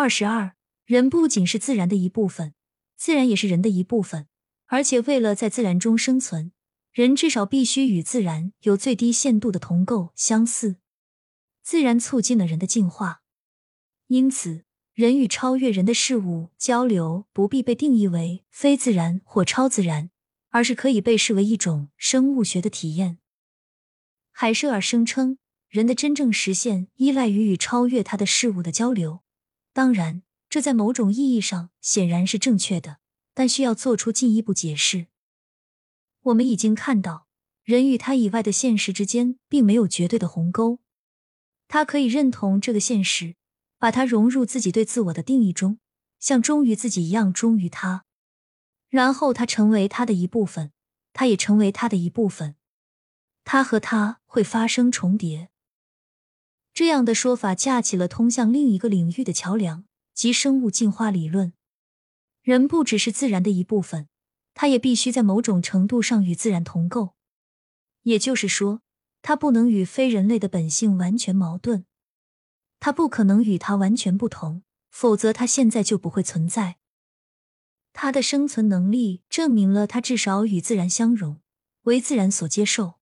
二十二，人不仅是自然的一部分，自然也是人的一部分，而且为了在自然中生存，人至少必须与自然有最低限度的同构相似。自然促进了人的进化，因此。人与超越人的事物交流，不必被定义为非自然或超自然，而是可以被视为一种生物学的体验。海舍尔声称，人的真正实现依赖于与超越他的事物的交流。当然，这在某种意义上显然是正确的，但需要做出进一步解释。我们已经看到，人与他以外的现实之间并没有绝对的鸿沟，他可以认同这个现实。把它融入自己对自我的定义中，像忠于自己一样忠于他，然后他成为他的一部分，他也成为他的一部分，他和他会发生重叠。这样的说法架起了通向另一个领域的桥梁，即生物进化理论。人不只是自然的一部分，他也必须在某种程度上与自然同构，也就是说，他不能与非人类的本性完全矛盾。他不可能与他完全不同，否则他现在就不会存在。他的生存能力证明了他至少与自然相融，为自然所接受。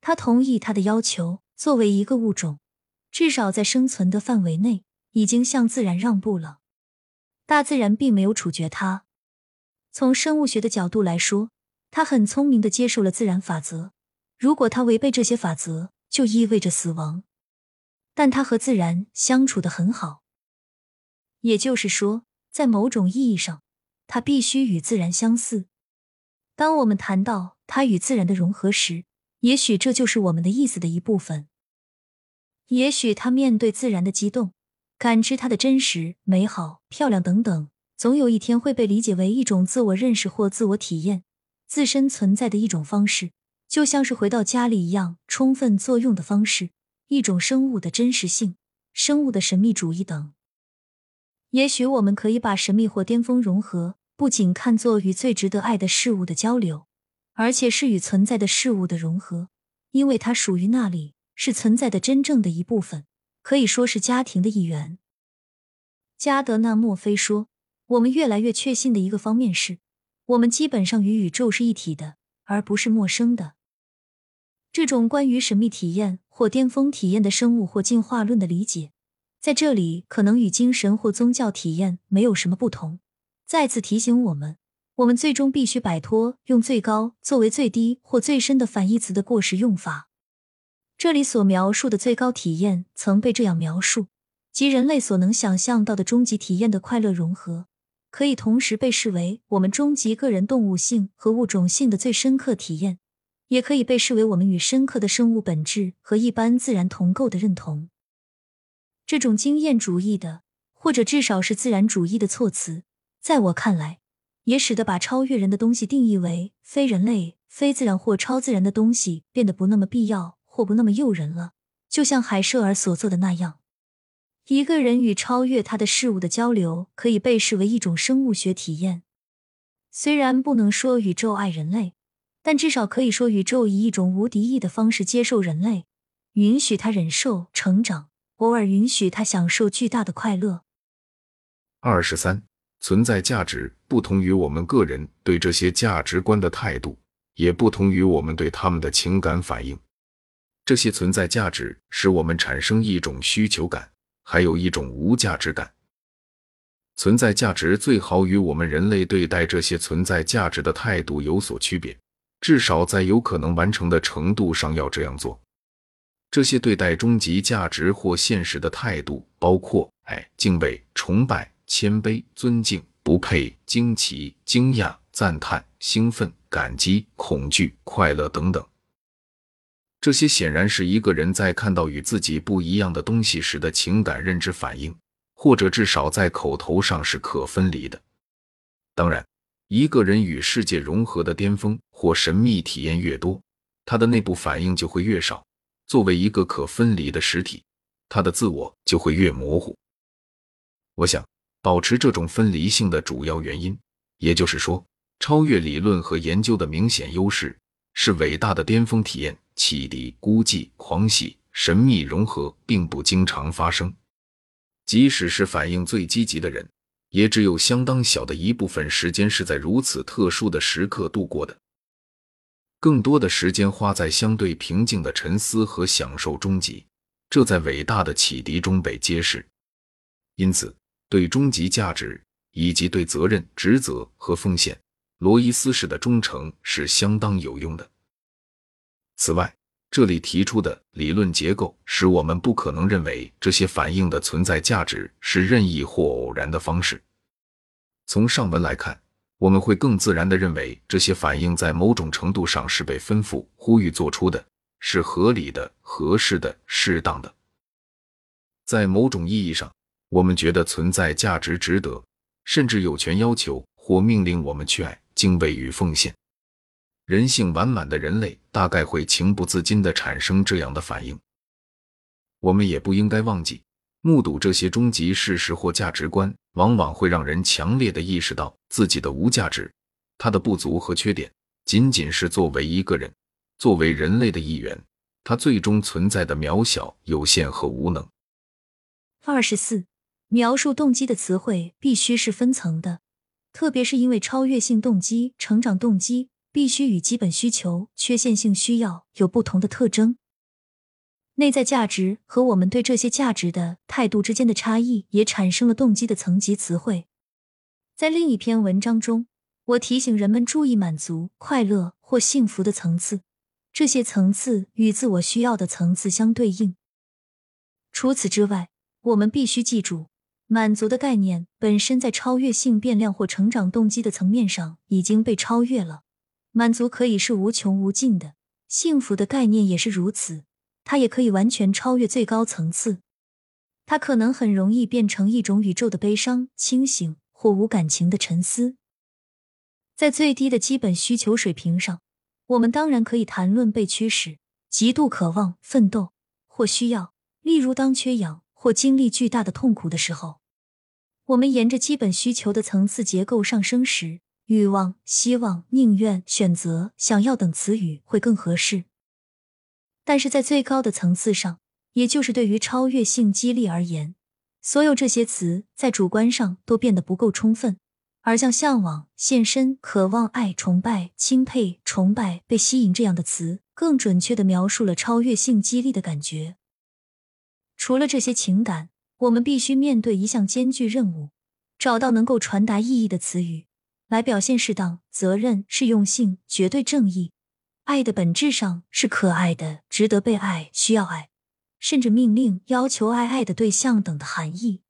他同意他的要求，作为一个物种，至少在生存的范围内，已经向自然让步了。大自然并没有处决他。从生物学的角度来说，他很聪明的接受了自然法则。如果他违背这些法则，就意味着死亡。但他和自然相处的很好，也就是说，在某种意义上，他必须与自然相似。当我们谈到他与自然的融合时，也许这就是我们的意思的一部分。也许他面对自然的激动，感知它的真实、美好、漂亮等等，总有一天会被理解为一种自我认识或自我体验自身存在的一种方式，就像是回到家里一样，充分作用的方式。一种生物的真实性、生物的神秘主义等。也许我们可以把神秘或巅峰融合，不仅看作与最值得爱的事物的交流，而且是与存在的事物的融合，因为它属于那里，是存在的真正的一部分，可以说是家庭的一员。加德纳·墨菲说：“我们越来越确信的一个方面是，我们基本上与宇宙是一体的，而不是陌生的。”这种关于神秘体验或巅峰体验的生物或进化论的理解，在这里可能与精神或宗教体验没有什么不同。再次提醒我们，我们最终必须摆脱用最高作为最低或最深的反义词的过时用法。这里所描述的最高体验曾被这样描述：即人类所能想象到的终极体验的快乐融合，可以同时被视为我们终极个人动物性和物种性的最深刻体验。也可以被视为我们与深刻的生物本质和一般自然同构的认同。这种经验主义的，或者至少是自然主义的措辞，在我看来，也使得把超越人的东西定义为非人类、非自然或超自然的东西变得不那么必要或不那么诱人了。就像海舍尔所做的那样，一个人与超越他的事物的交流可以被视为一种生物学体验，虽然不能说宇宙爱人类。但至少可以说，宇宙以一种无敌意的方式接受人类，允许他忍受成长，偶尔允许他享受巨大的快乐。二十三，存在价值不同于我们个人对这些价值观的态度，也不同于我们对他们的情感反应。这些存在价值使我们产生一种需求感，还有一种无价值感。存在价值最好与我们人类对待这些存在价值的态度有所区别。至少在有可能完成的程度上要这样做。这些对待终极价值或现实的态度，包括爱、敬畏、崇拜、谦卑、尊敬、不配、惊奇、惊讶、赞叹、兴奋、感激、恐惧、快乐等等。这些显然是一个人在看到与自己不一样的东西时的情感认知反应，或者至少在口头上是可分离的。当然。一个人与世界融合的巅峰或神秘体验越多，他的内部反应就会越少。作为一个可分离的实体，他的自我就会越模糊。我想，保持这种分离性的主要原因，也就是说，超越理论和研究的明显优势是伟大的巅峰体验、启迪、孤寂、狂喜、神秘融合并不经常发生。即使是反应最积极的人，也只有相当小的一部分时间是在如此特殊的时刻度过的，更多的时间花在相对平静的沉思和享受终极。这在伟大的启迪中被揭示。因此，对终极价值以及对责任、职责和奉献，罗伊斯式的忠诚是相当有用的。此外，这里提出的理论结构使我们不可能认为这些反应的存在价值是任意或偶然的方式。从上文来看，我们会更自然地认为这些反应在某种程度上是被吩咐、呼吁做出的。是合理的、合适的、适当的。在某种意义上，我们觉得存在价值、值得，甚至有权要求或命令我们去爱、敬畏与奉献。人性完满的人类大概会情不自禁地产生这样的反应。我们也不应该忘记，目睹这些终极事实或价值观，往往会让人强烈地意识到自己的无价值，他的不足和缺点，仅仅是作为一个人。作为人类的一员，他最终存在的渺小、有限和无能。二十四，描述动机的词汇必须是分层的，特别是因为超越性动机、成长动机必须与基本需求、缺陷性需要有不同的特征。内在价值和我们对这些价值的态度之间的差异，也产生了动机的层级词汇。在另一篇文章中，我提醒人们注意满足、快乐或幸福的层次。这些层次与自我需要的层次相对应。除此之外，我们必须记住，满足的概念本身在超越性变量或成长动机的层面上已经被超越了。满足可以是无穷无尽的，幸福的概念也是如此，它也可以完全超越最高层次。它可能很容易变成一种宇宙的悲伤、清醒或无感情的沉思。在最低的基本需求水平上。我们当然可以谈论被驱使、极度渴望、奋斗或需要，例如当缺氧或经历巨大的痛苦的时候。我们沿着基本需求的层次结构上升时，欲望、希望、宁愿、选择、想要等词语会更合适。但是在最高的层次上，也就是对于超越性激励而言，所有这些词在主观上都变得不够充分。而像向往、献身、渴望、爱、崇拜、钦佩、崇拜、被吸引这样的词，更准确的描述了超越性激励的感觉。除了这些情感，我们必须面对一项艰巨任务：找到能够传达意义的词语，来表现适当、责任、适用性、绝对正义。爱的本质上是可爱的、值得被爱、需要爱，甚至命令、要求爱爱的对象等的含义。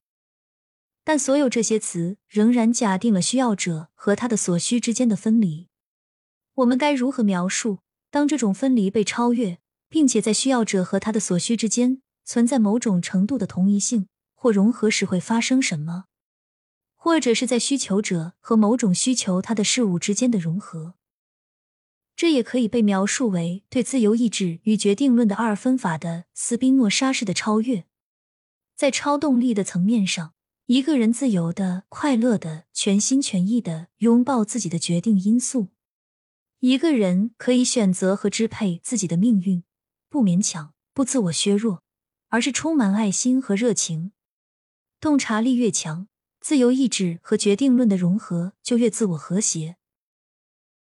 但所有这些词仍然假定了需要者和他的所需之间的分离。我们该如何描述当这种分离被超越，并且在需要者和他的所需之间存在某种程度的同一性或融合时会发生什么？或者是在需求者和某种需求他的事物之间的融合？这也可以被描述为对自由意志与决定论的二分法的斯宾诺莎式的超越，在超动力的层面上。一个人自由的、快乐的、全心全意的拥抱自己的决定因素。一个人可以选择和支配自己的命运，不勉强，不自我削弱，而是充满爱心和热情。洞察力越强，自由意志和决定论的融合就越自我和谐。